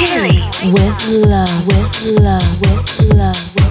Chile. With love, with love, with love, with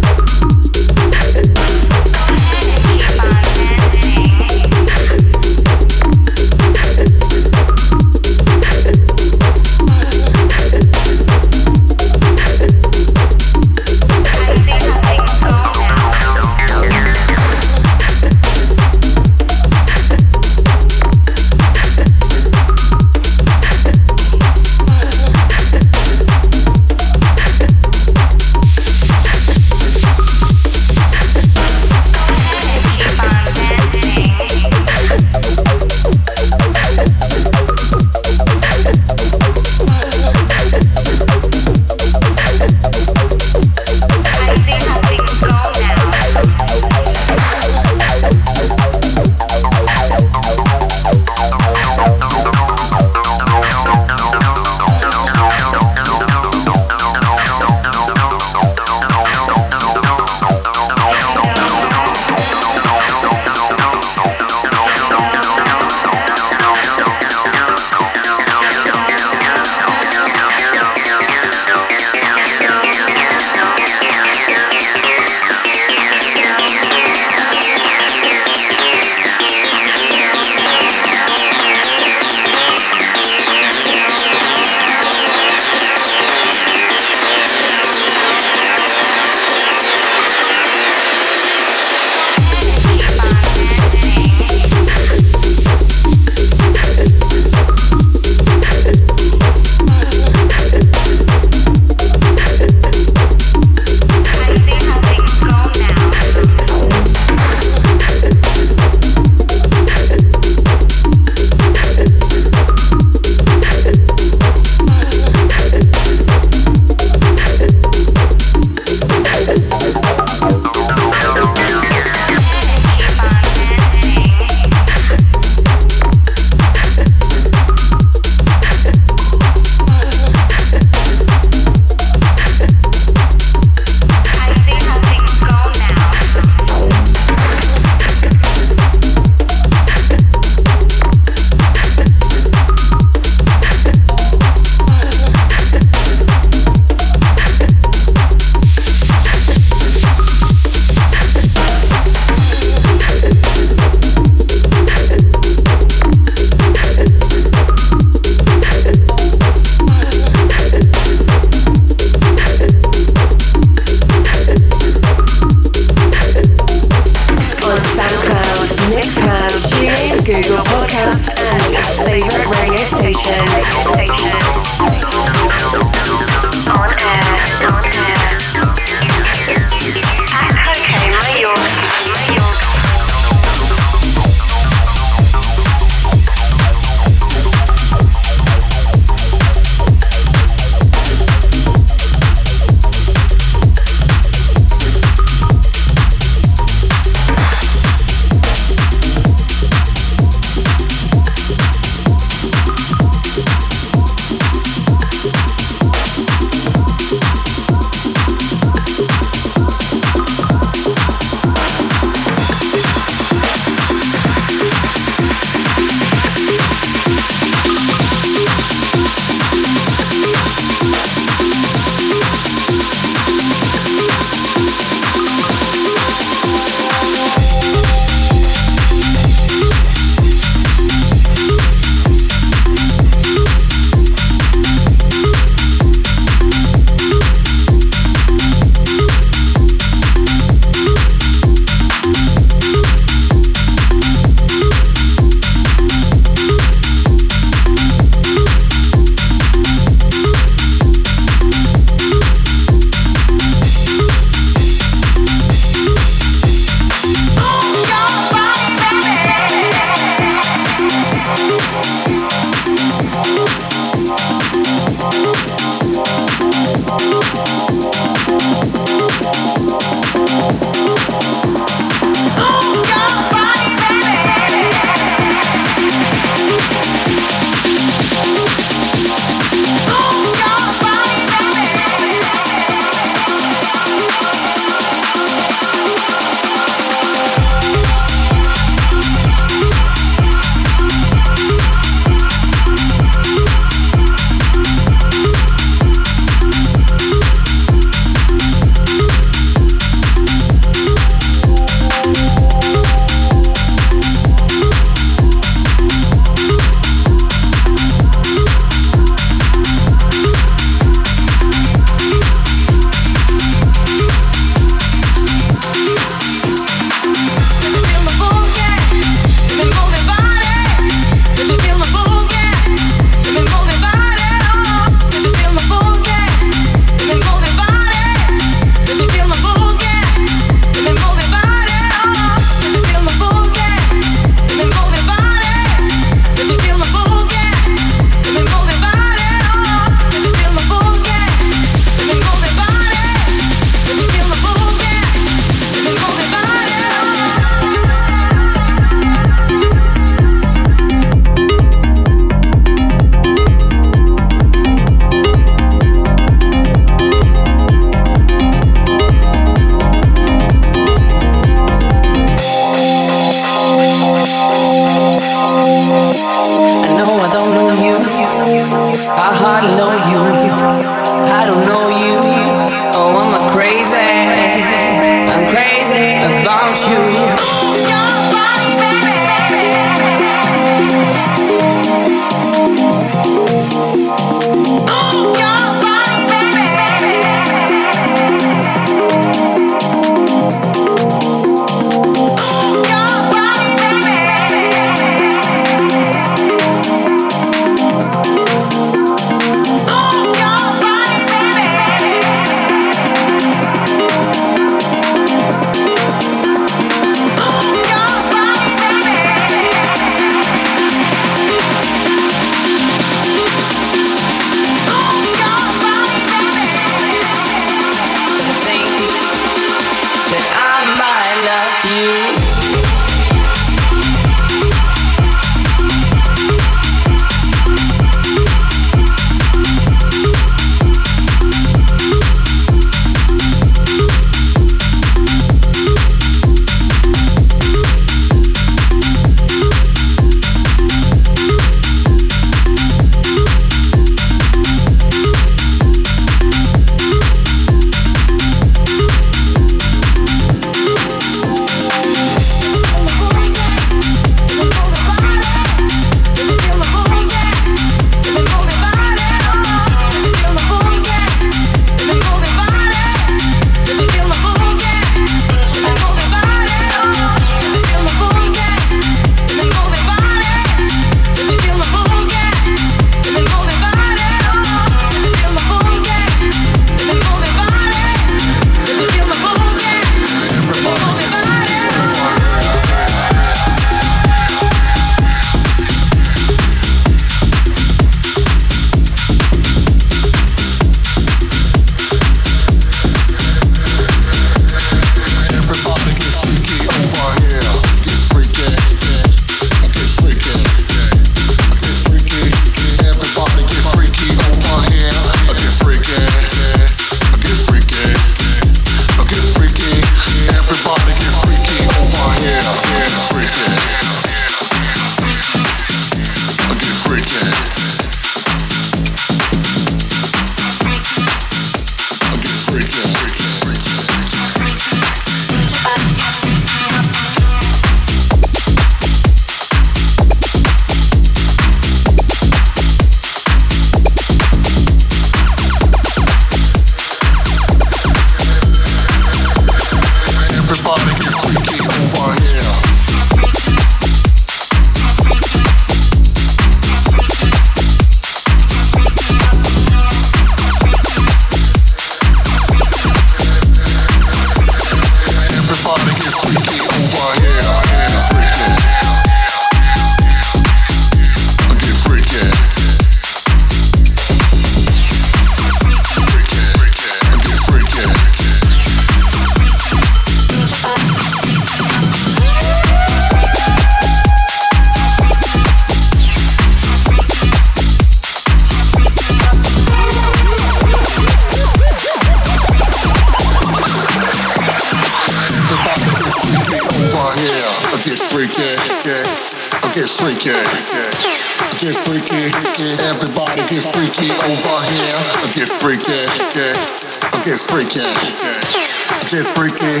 get freaky.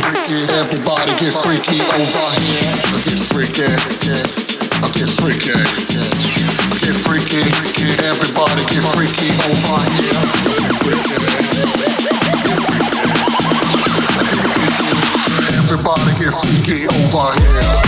Everybody get freaky over here. Get freaky. Get freaky. Get freaky. Everybody get freaky over here. I get freaky. Everybody get freaky over here.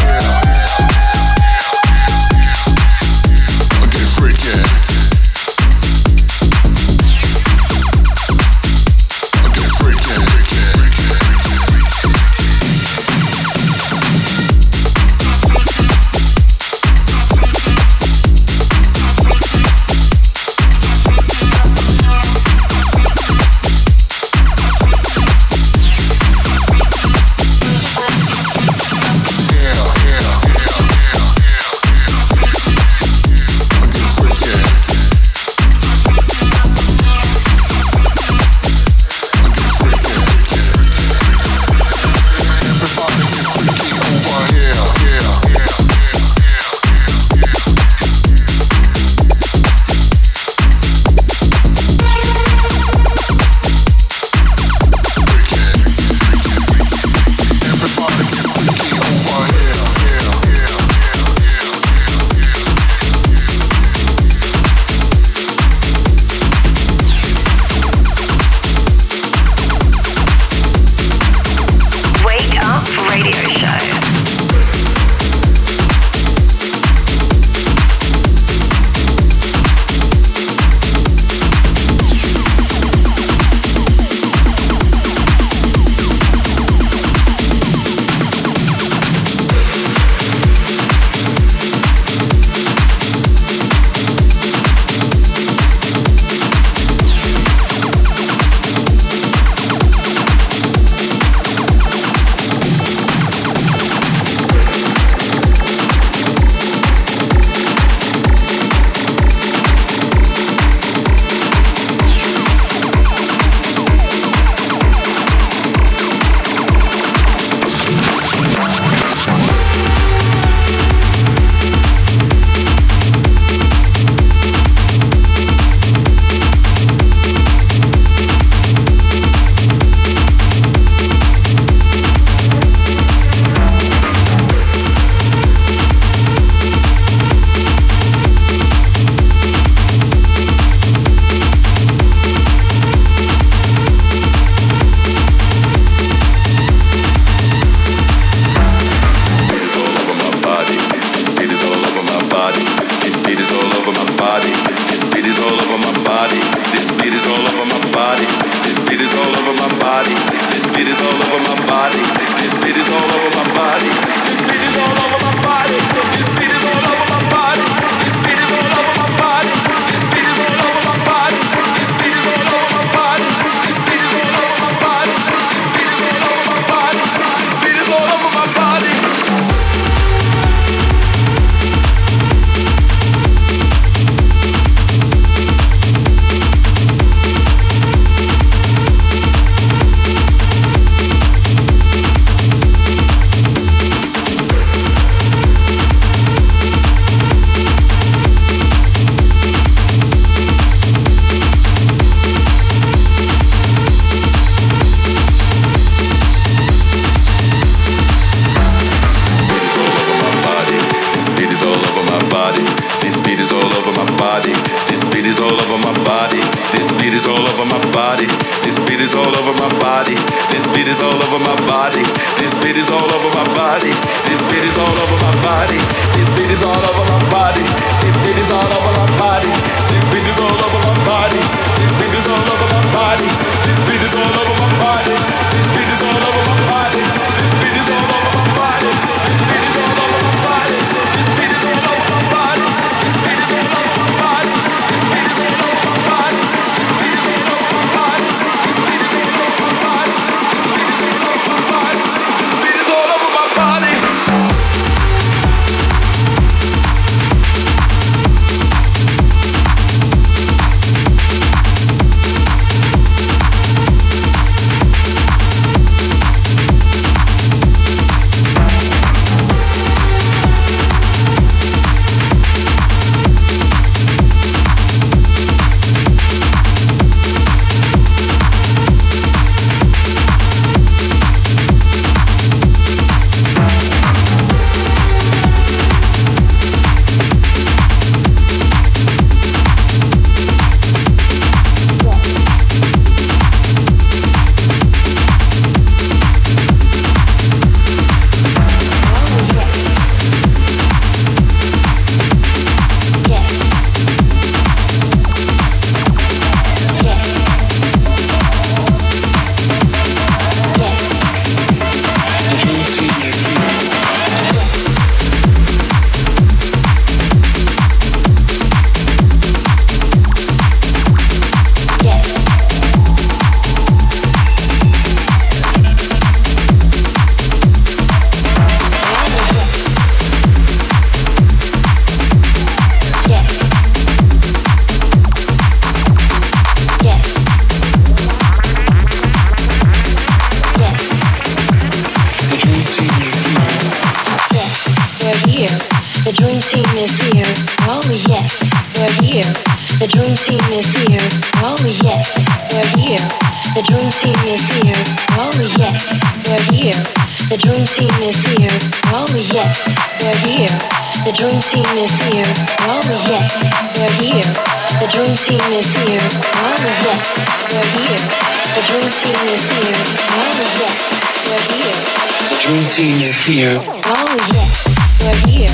Here. Oh yes, they're here.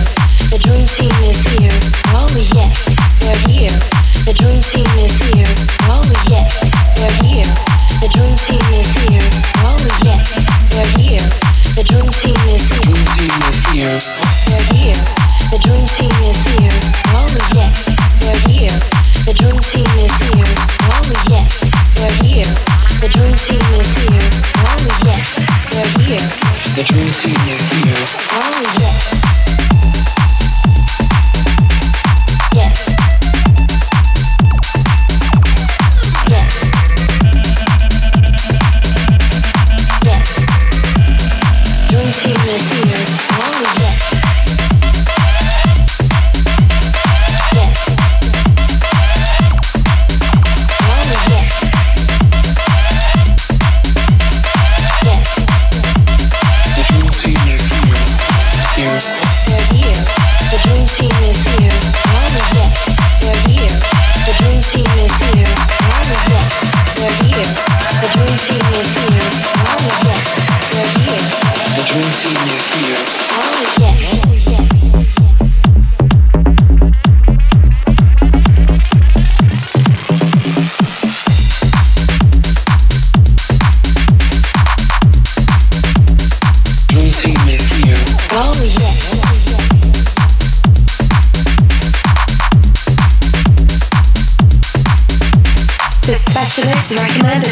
The dream team is here. Oh yes, they're here. The dream team is here. Oh yes, they're here. The dream team is here. Oh yes, they're here. The dream team is here. Dream team is here. They're here. The dream team is here. Oh yes, they're here. The dream team is here. Yes, they're here. The dream team is here. Yes, they're here. The dream team is here. Yes. Yes. Yes.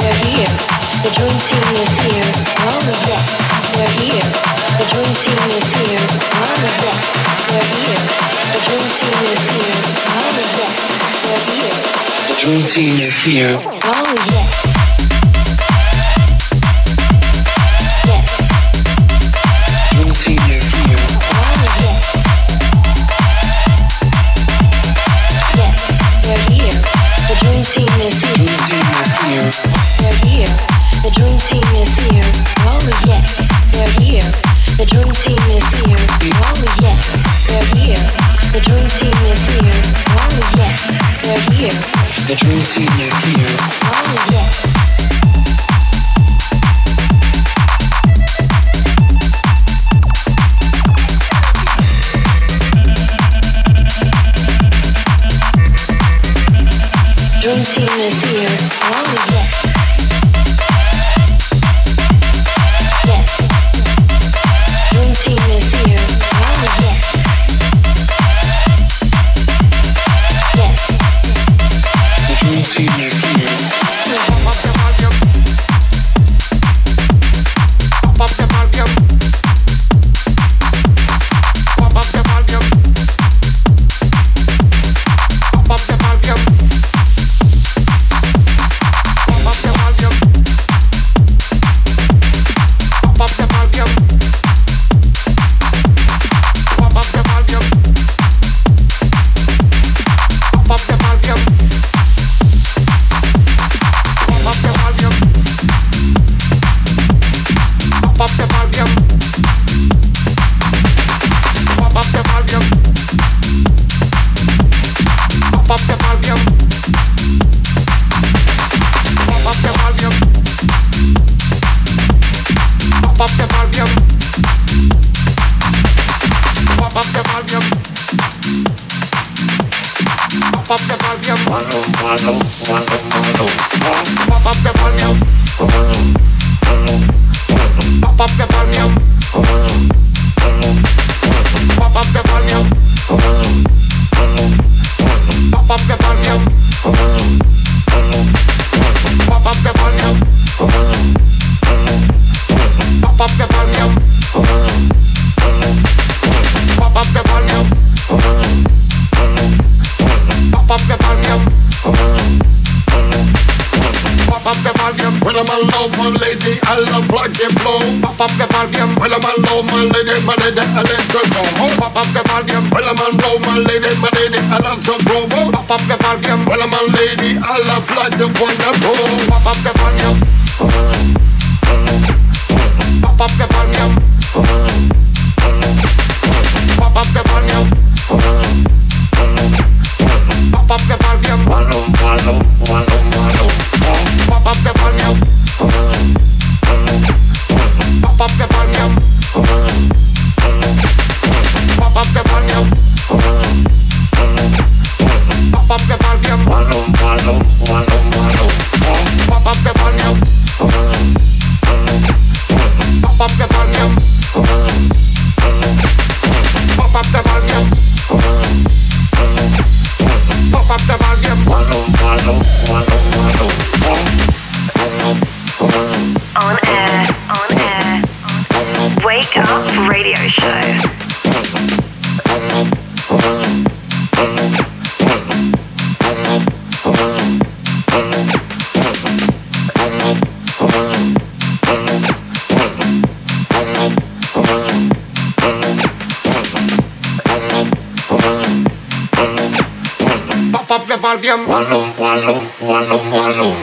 they're here. The dream team is here. Oh yes, they're here. The dream team is here. Yes, they're here. The dream team is here. Yes, they're here. The dream team is here. Yes. Here. The dream team is here. Oh yes, they're here. The dream team is here. Oh yes, they're here. The dream team is here. Oh yes. Claudia. Wallum, wallum, wallum, wallum.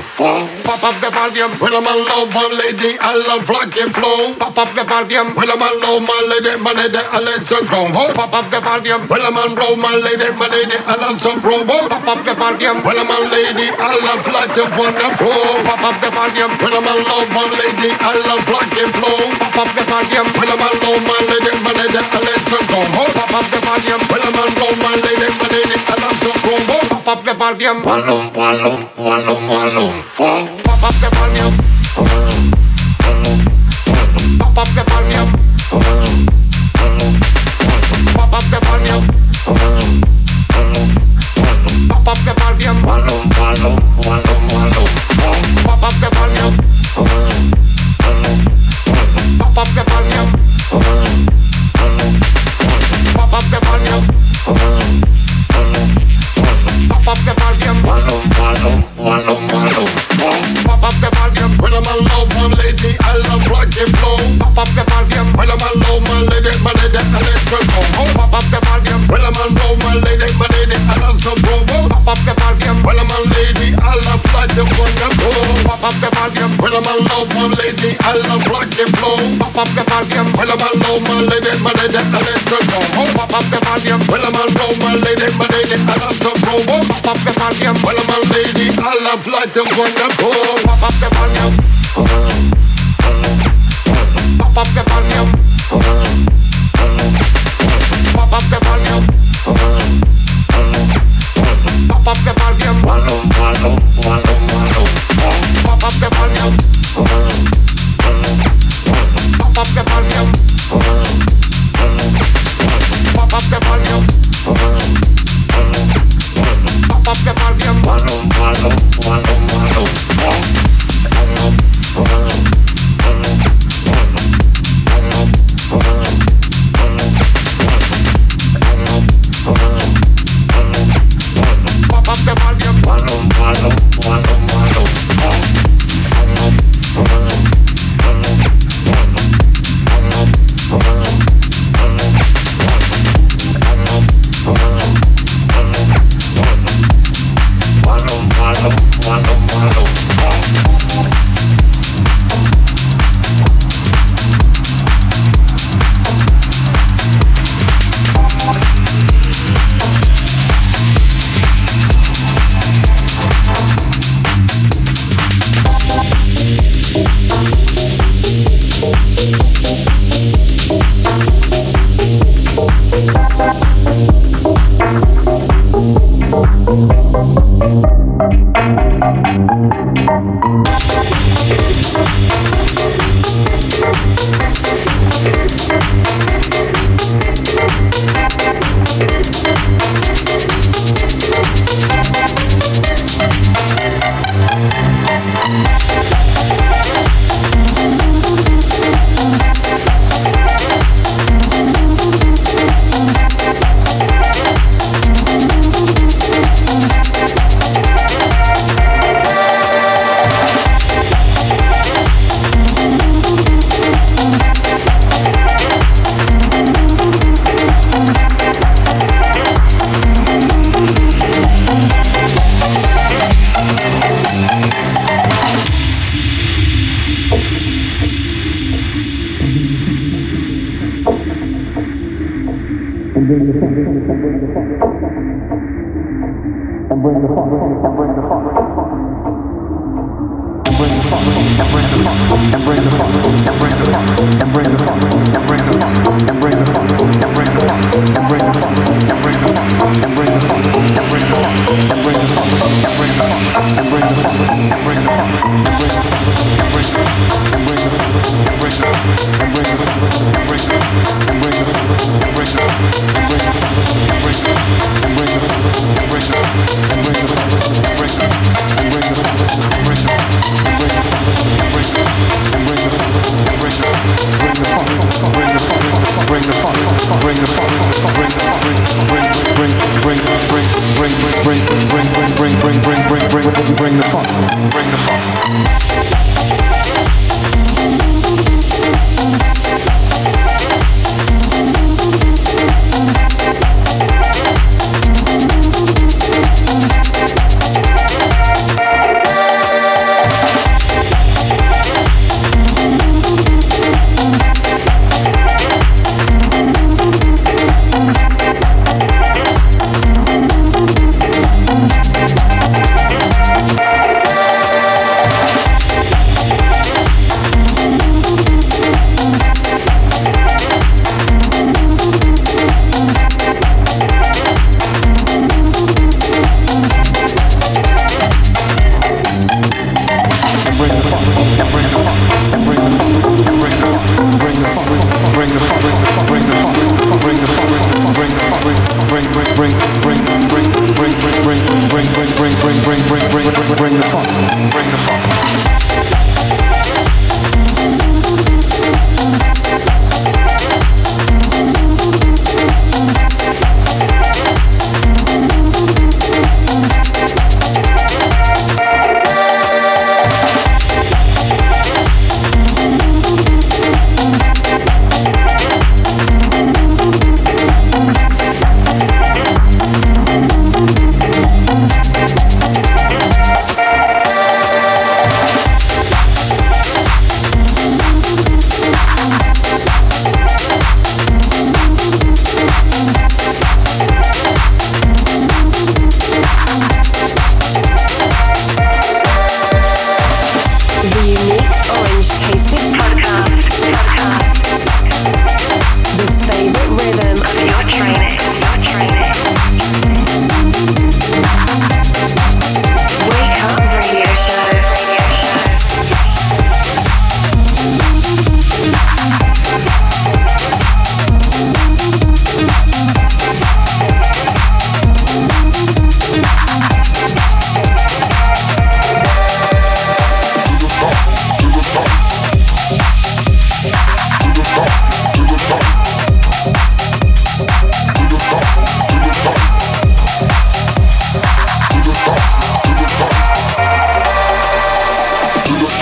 volume. When I'm alone, my lady, I love rock and flow. Pop up the volume. When I'm alone, my lady, my lady, I let some promo. Pop up the volume. When I'm alone, my lady, my lady, I love some promo. Pop up the volume. When I'm a lady, I love rock and wonderful. Pop up the volume. When I'm alone, my lady, I love rock and flow. Pop up the volume. When I'm alone, my lady, my lady, I let some promo. Pop up the volume. When I'm alone, my lady, my lady, I love some promo. Pop up the volume. One, one, one, one, one, one, one. Pop up the volume. them and them, well, I love all up like one.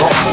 To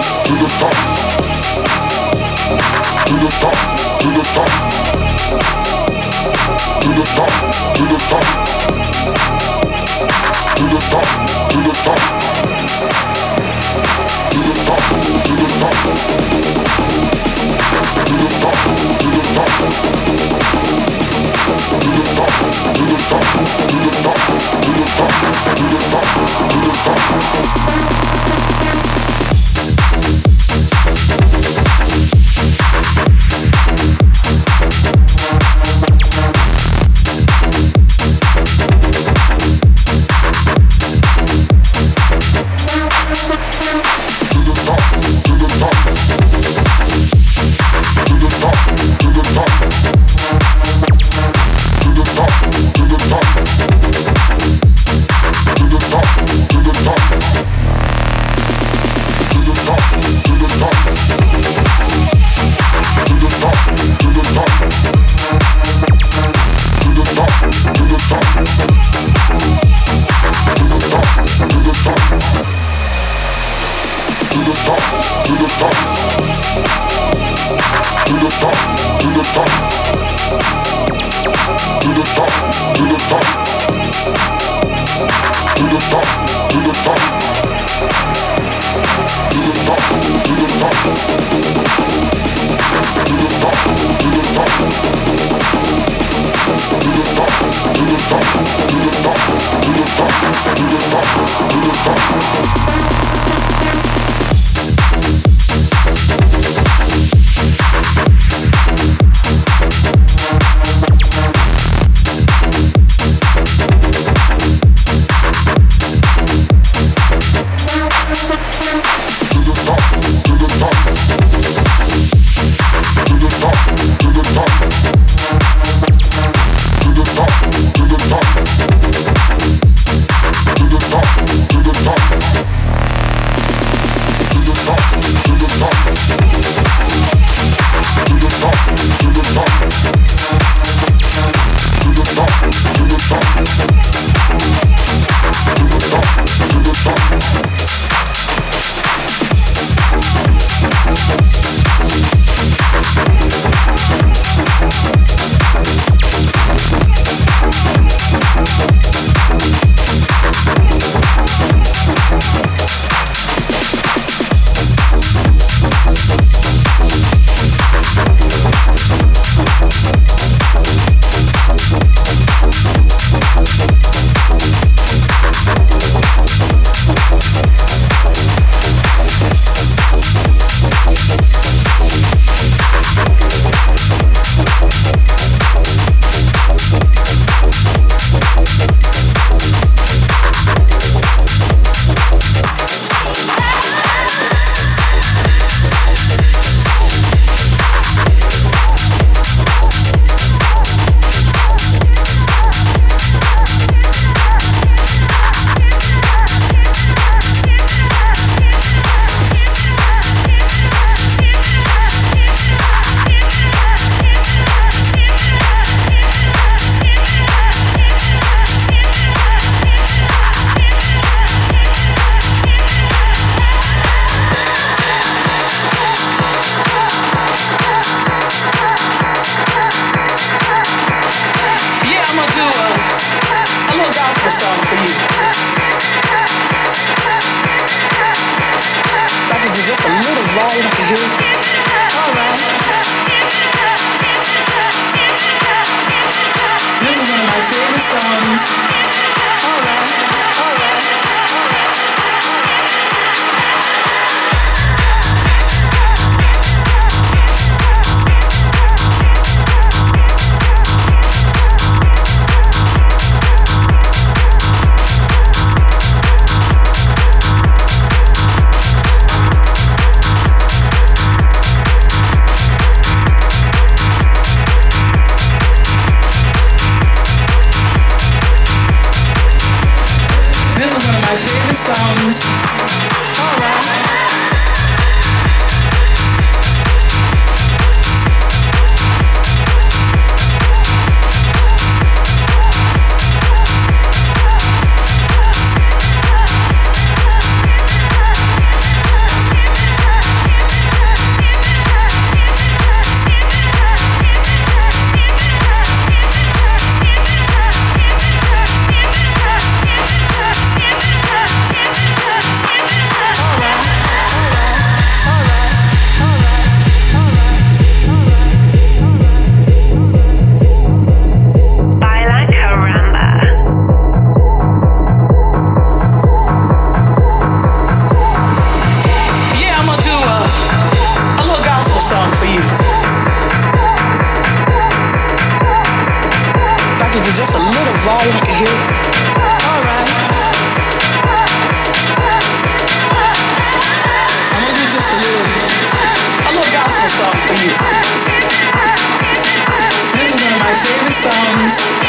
gospel song for you. I could do just a little volume, All right. This is one of my favorite songs. dance.